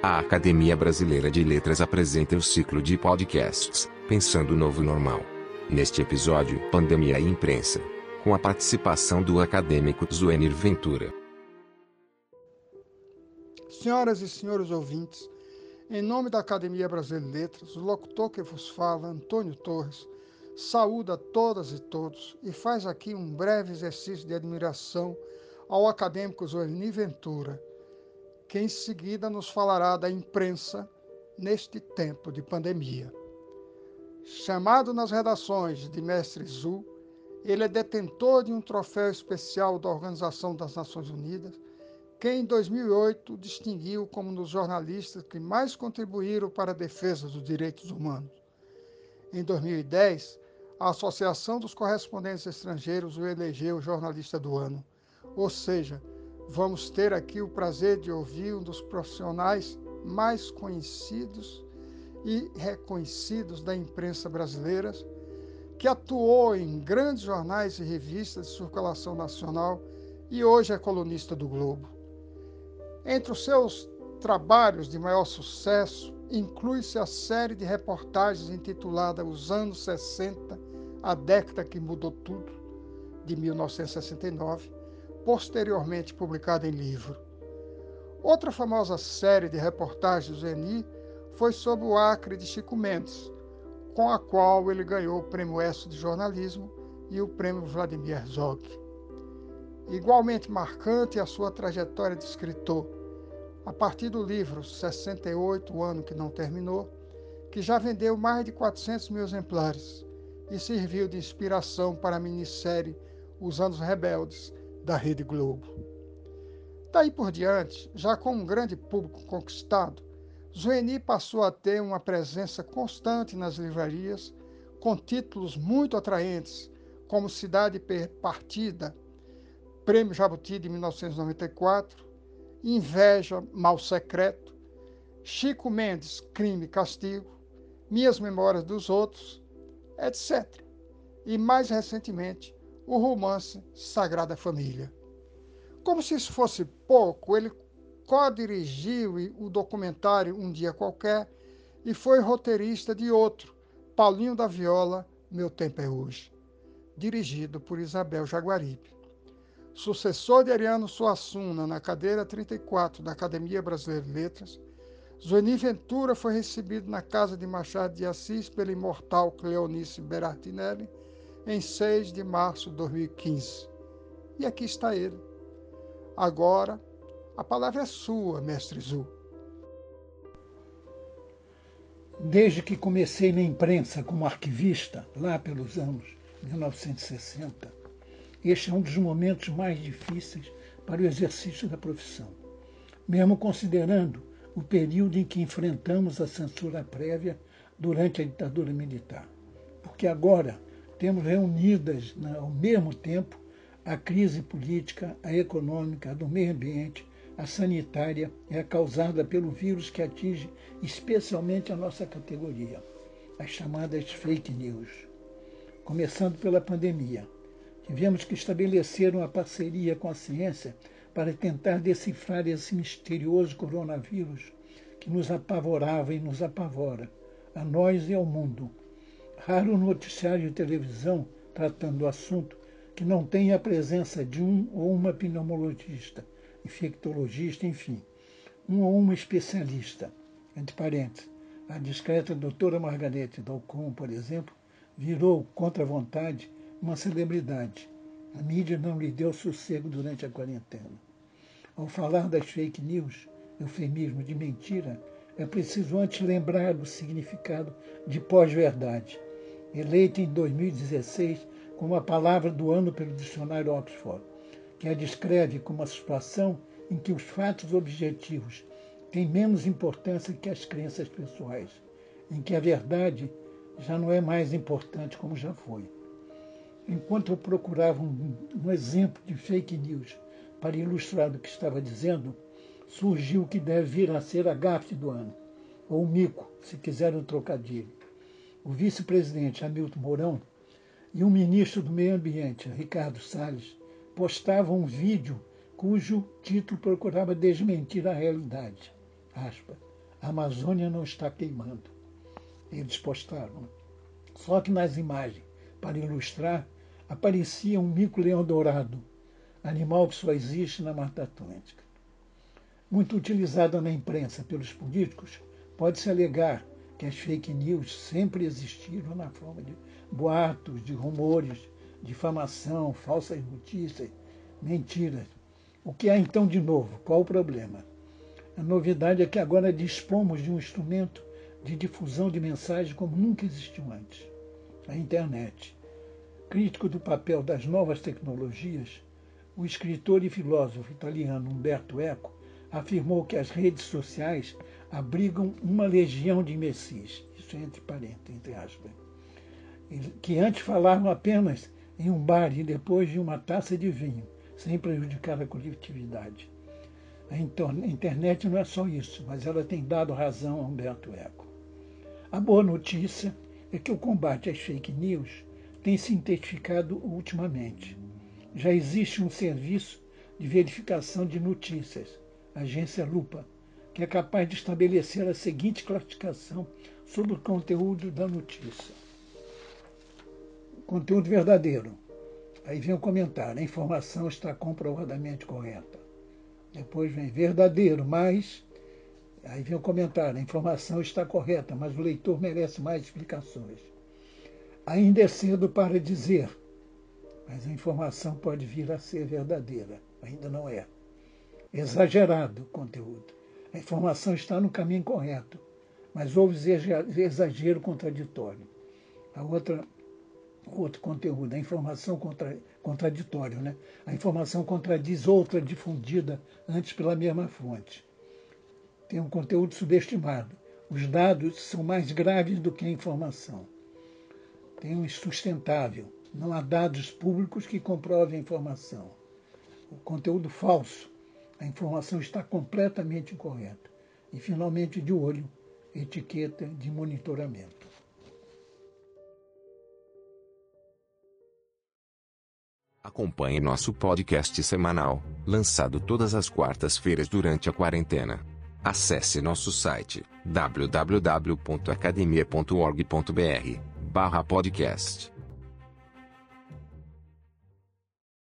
A Academia Brasileira de Letras apresenta o ciclo de podcasts Pensando o Novo Normal. Neste episódio, Pandemia e Imprensa, com a participação do acadêmico Zuenir Ventura. Senhoras e senhores ouvintes, em nome da Academia Brasileira de Letras, o locutor que vos fala, Antônio Torres, saúda todas e todos e faz aqui um breve exercício de admiração ao acadêmico Zuenir Ventura, que em seguida nos falará da imprensa neste tempo de pandemia. Chamado nas redações de Mestre Zu, ele é detentor de um troféu especial da Organização das Nações Unidas, que em 2008 distinguiu como um dos jornalistas que mais contribuíram para a defesa dos direitos humanos. Em 2010, a Associação dos Correspondentes Estrangeiros o elegeu jornalista do ano, ou seja, vamos ter aqui o prazer de ouvir um dos profissionais mais conhecidos e reconhecidos da imprensa brasileira, que atuou em grandes jornais e revistas de circulação nacional e hoje é colunista do Globo. Entre os seus trabalhos de maior sucesso, inclui-se a série de reportagens intitulada Os Anos 60, a década que mudou tudo, de 1969, posteriormente publicada em livro. Outra famosa série de reportagens do Zeni foi sobre o Acre de Chico Mendes, com a qual ele ganhou o Prêmio ESSO de Jornalismo e o Prêmio Vladimir Herzog. Igualmente marcante é a sua trajetória de escritor, a partir do livro 68, o ano que não terminou, que já vendeu mais de 400 mil exemplares e serviu de inspiração para a minissérie Os Anos Rebeldes, da Rede Globo. Daí por diante, já com um grande público conquistado, Zueni passou a ter uma presença constante nas livrarias, com títulos muito atraentes, como Cidade Partida, Prêmio Jabuti de 1994, Inveja, Mal Secreto, Chico Mendes, Crime e Castigo, Minhas Memórias dos Outros, etc. E mais recentemente, o romance Sagrada Família. Como se isso fosse pouco, ele co-dirigiu o documentário Um Dia Qualquer e foi roteirista de outro, Paulinho da Viola, Meu Tempo é Hoje, dirigido por Isabel Jaguaribe. Sucessor de Ariano Suassuna na cadeira 34 da Academia Brasileira de Letras, Zueni Ventura foi recebido na casa de Machado de Assis pela imortal Cleonice Berartinelli em 6 de março de 2015. E aqui está ele. Agora, a palavra é sua, mestre Zu. Desde que comecei na imprensa como arquivista, lá pelos anos 1960, este é um dos momentos mais difíceis para o exercício da profissão. Mesmo considerando o período em que enfrentamos a censura prévia durante a ditadura militar. Porque agora temos reunidas né, ao mesmo tempo a crise política, a econômica, a do meio ambiente, a sanitária a causada pelo vírus que atinge especialmente a nossa categoria, as chamadas fake news. Começando pela pandemia. Tivemos que estabelecer uma parceria com a ciência para tentar decifrar esse misterioso coronavírus que nos apavorava e nos apavora, a nós e ao mundo Raro noticiário de televisão tratando do assunto que não tenha a presença de um ou uma pneumologista, infectologista, enfim, um ou uma especialista. Entre parênteses, a discreta doutora Margarete Dalcom, por exemplo, virou, contra a vontade, uma celebridade. A mídia não lhe deu sossego durante a quarentena. Ao falar das fake news, eufemismo de mentira, é preciso antes lembrar do significado de pós-verdade eleita em 2016 como a palavra do ano pelo dicionário Oxford, que a descreve como a situação em que os fatos objetivos têm menos importância que as crenças pessoais, em que a verdade já não é mais importante como já foi. Enquanto eu procurava um, um exemplo de fake news para ilustrar o que estava dizendo, surgiu o que deve vir a ser a gafe do ano, ou o mico, se quiserem um trocadilho o vice-presidente Hamilton Mourão e o ministro do Meio Ambiente, Ricardo Salles, postavam um vídeo cujo título procurava desmentir a realidade. Aspa. A Amazônia não está queimando. Eles postaram. Só que nas imagens, para ilustrar, aparecia um mico-leão dourado, animal que só existe na Mata Atlântica. Muito utilizada na imprensa pelos políticos, pode-se alegar que as fake news sempre existiram na forma de boatos, de rumores, difamação, falsas notícias, mentiras. O que há então de novo? Qual o problema? A novidade é que agora dispomos de um instrumento de difusão de mensagens como nunca existiu antes a internet. Crítico do papel das novas tecnologias, o escritor e filósofo italiano Umberto Eco afirmou que as redes sociais abrigam uma legião de imbecis, isso é entre parênteses, entre aspas, que antes falavam apenas em um bar e depois de uma taça de vinho, sem prejudicar a coletividade. A internet não é só isso, mas ela tem dado razão a Humberto Eco. A boa notícia é que o combate às fake news tem se intensificado ultimamente. Já existe um serviço de verificação de notícias, a agência Lupa, que é capaz de estabelecer a seguinte classificação sobre o conteúdo da notícia. Conteúdo verdadeiro. Aí vem o comentário: a informação está comprovadamente correta. Depois vem verdadeiro, mas Aí vem o comentário: a informação está correta, mas o leitor merece mais explicações. Ainda é cedo para dizer, mas a informação pode vir a ser verdadeira. Ainda não é. Exagerado o conteúdo. A informação está no caminho correto, mas houve exagero contraditório. A outra, outro conteúdo, a informação contra, contraditória, né? A informação contradiz outra difundida antes pela mesma fonte tem um conteúdo subestimado. Os dados são mais graves do que a informação. Tem um insustentável. Não há dados públicos que comprovem a informação. O conteúdo falso. A informação está completamente incorreta. E, finalmente, de olho, etiqueta de monitoramento. Acompanhe nosso podcast semanal, lançado todas as quartas-feiras durante a quarentena. Acesse nosso site www.academia.org.br/podcast